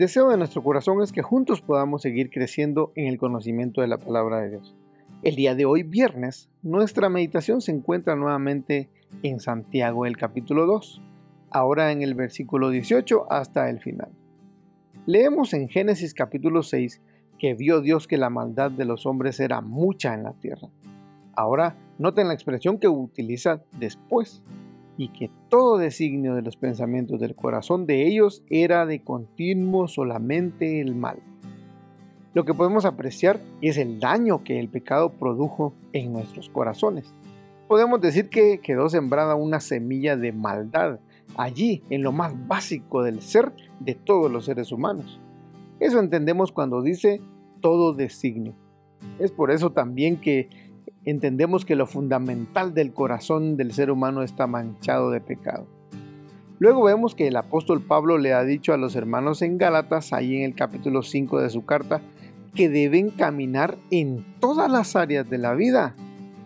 Deseo de nuestro corazón es que juntos podamos seguir creciendo en el conocimiento de la palabra de Dios. El día de hoy, viernes, nuestra meditación se encuentra nuevamente en Santiago, el capítulo 2, ahora en el versículo 18 hasta el final. Leemos en Génesis capítulo 6 que vio Dios que la maldad de los hombres era mucha en la tierra. Ahora noten la expresión que utiliza después y que todo designio de los pensamientos del corazón de ellos era de continuo solamente el mal. Lo que podemos apreciar es el daño que el pecado produjo en nuestros corazones. Podemos decir que quedó sembrada una semilla de maldad allí, en lo más básico del ser de todos los seres humanos. Eso entendemos cuando dice todo designio. Es por eso también que entendemos que lo fundamental del corazón del ser humano está manchado de pecado. Luego vemos que el apóstol Pablo le ha dicho a los hermanos en Gálatas, ahí en el capítulo 5 de su carta, que deben caminar en todas las áreas de la vida,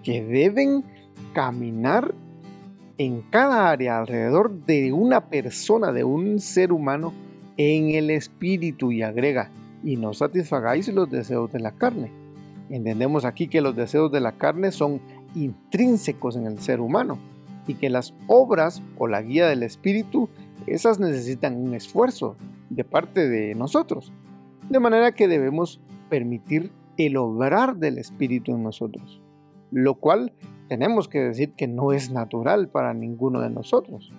que deben caminar en cada área alrededor de una persona, de un ser humano, en el espíritu y agrega, y no satisfagáis los deseos de la carne Entendemos aquí que los deseos de la carne son intrínsecos en el ser humano y que las obras o la guía del Espíritu, esas necesitan un esfuerzo de parte de nosotros. De manera que debemos permitir el obrar del Espíritu en nosotros, lo cual tenemos que decir que no es natural para ninguno de nosotros.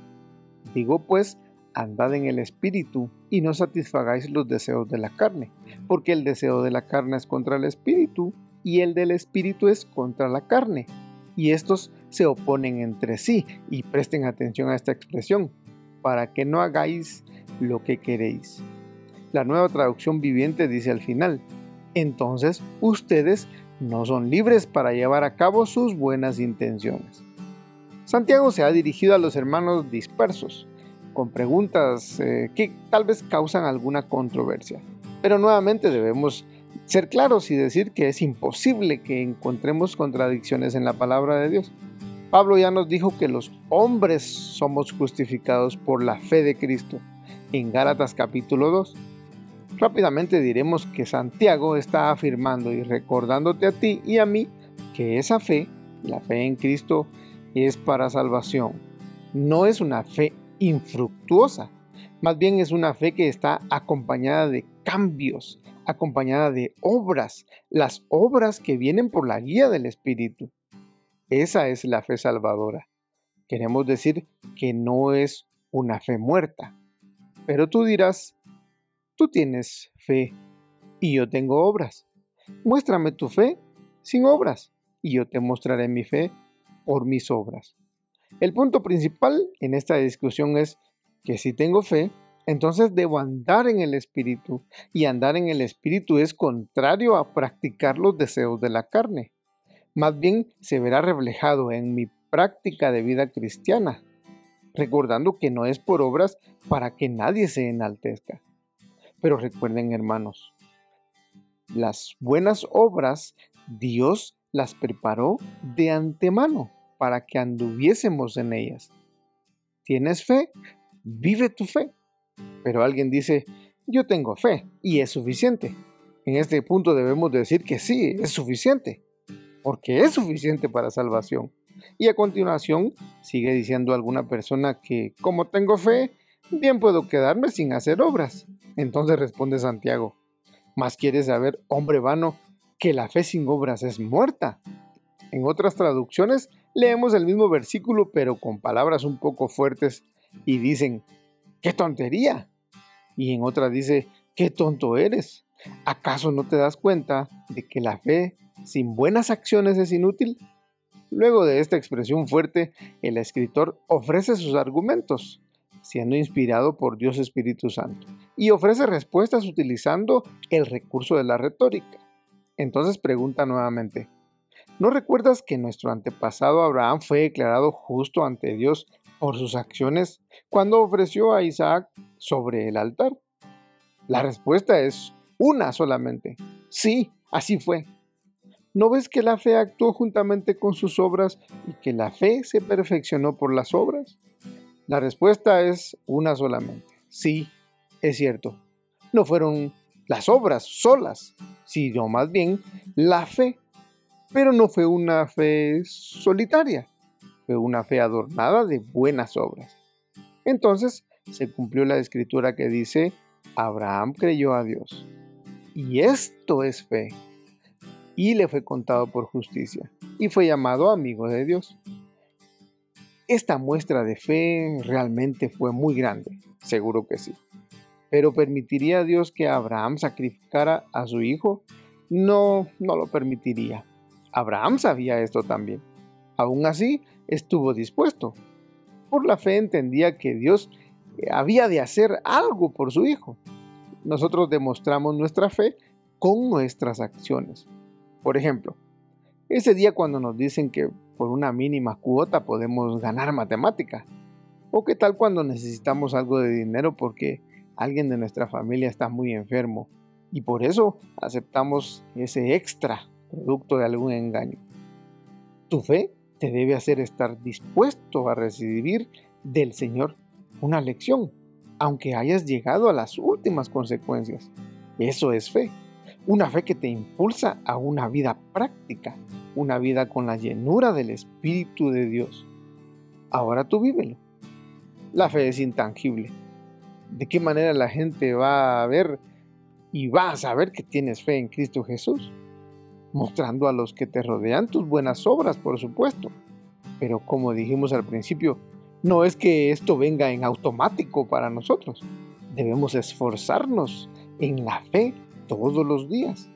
Digo pues andad en el espíritu y no satisfagáis los deseos de la carne, porque el deseo de la carne es contra el espíritu y el del espíritu es contra la carne, y estos se oponen entre sí, y presten atención a esta expresión, para que no hagáis lo que queréis. La nueva traducción viviente dice al final, entonces ustedes no son libres para llevar a cabo sus buenas intenciones. Santiago se ha dirigido a los hermanos dispersos, con preguntas eh, que tal vez causan alguna controversia. Pero nuevamente debemos ser claros y decir que es imposible que encontremos contradicciones en la palabra de Dios. Pablo ya nos dijo que los hombres somos justificados por la fe de Cristo en Gálatas capítulo 2. Rápidamente diremos que Santiago está afirmando y recordándote a ti y a mí que esa fe, la fe en Cristo, es para salvación. No es una fe infructuosa. Más bien es una fe que está acompañada de cambios, acompañada de obras, las obras que vienen por la guía del Espíritu. Esa es la fe salvadora. Queremos decir que no es una fe muerta. Pero tú dirás, tú tienes fe y yo tengo obras. Muéstrame tu fe sin obras y yo te mostraré mi fe por mis obras. El punto principal en esta discusión es que si tengo fe, entonces debo andar en el Espíritu. Y andar en el Espíritu es contrario a practicar los deseos de la carne. Más bien se verá reflejado en mi práctica de vida cristiana, recordando que no es por obras para que nadie se enaltezca. Pero recuerden hermanos, las buenas obras Dios las preparó de antemano para que anduviésemos en ellas. ¿Tienes fe? Vive tu fe. Pero alguien dice, yo tengo fe y es suficiente. En este punto debemos decir que sí, es suficiente, porque es suficiente para salvación. Y a continuación sigue diciendo alguna persona que como tengo fe, bien puedo quedarme sin hacer obras. Entonces responde Santiago, más quieres saber, hombre vano, que la fe sin obras es muerta. En otras traducciones leemos el mismo versículo pero con palabras un poco fuertes y dicen, ¡qué tontería! Y en otra dice, ¡qué tonto eres! ¿Acaso no te das cuenta de que la fe sin buenas acciones es inútil? Luego de esta expresión fuerte, el escritor ofrece sus argumentos. siendo inspirado por Dios Espíritu Santo, y ofrece respuestas utilizando el recurso de la retórica. Entonces pregunta nuevamente, ¿no recuerdas que nuestro antepasado Abraham fue declarado justo ante Dios por sus acciones cuando ofreció a Isaac sobre el altar? La respuesta es una solamente. Sí, así fue. ¿No ves que la fe actuó juntamente con sus obras y que la fe se perfeccionó por las obras? La respuesta es una solamente. Sí, es cierto. No fueron las obras solas, sino más bien la fe. Pero no fue una fe solitaria, fue una fe adornada de buenas obras. Entonces se cumplió la escritura que dice, Abraham creyó a Dios. Y esto es fe y le fue contado por justicia, y fue llamado amigo de Dios. Esta muestra de fe realmente fue muy grande, seguro que sí. Pero ¿permitiría Dios que Abraham sacrificara a su hijo? No, no lo permitiría. Abraham sabía esto también. Aún así, estuvo dispuesto. Por la fe entendía que Dios había de hacer algo por su hijo. Nosotros demostramos nuestra fe con nuestras acciones. Por ejemplo, ese día cuando nos dicen que por una mínima cuota podemos ganar matemática. O qué tal cuando necesitamos algo de dinero porque alguien de nuestra familia está muy enfermo y por eso aceptamos ese extra producto de algún engaño. Tu fe te debe hacer estar dispuesto a recibir del Señor una lección, aunque hayas llegado a las últimas consecuencias. Eso es fe. Una fe que te impulsa a una vida práctica, una vida con la llenura del Espíritu de Dios. Ahora tú vívelo. La fe es intangible. ¿De qué manera la gente va a ver y va a saber que tienes fe en Cristo Jesús? Mostrando a los que te rodean tus buenas obras, por supuesto. Pero como dijimos al principio, no es que esto venga en automático para nosotros. Debemos esforzarnos en la fe todos los días.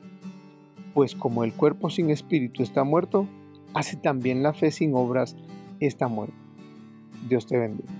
Pues como el cuerpo sin espíritu está muerto, así también la fe sin obras está muerta. Dios te bendiga.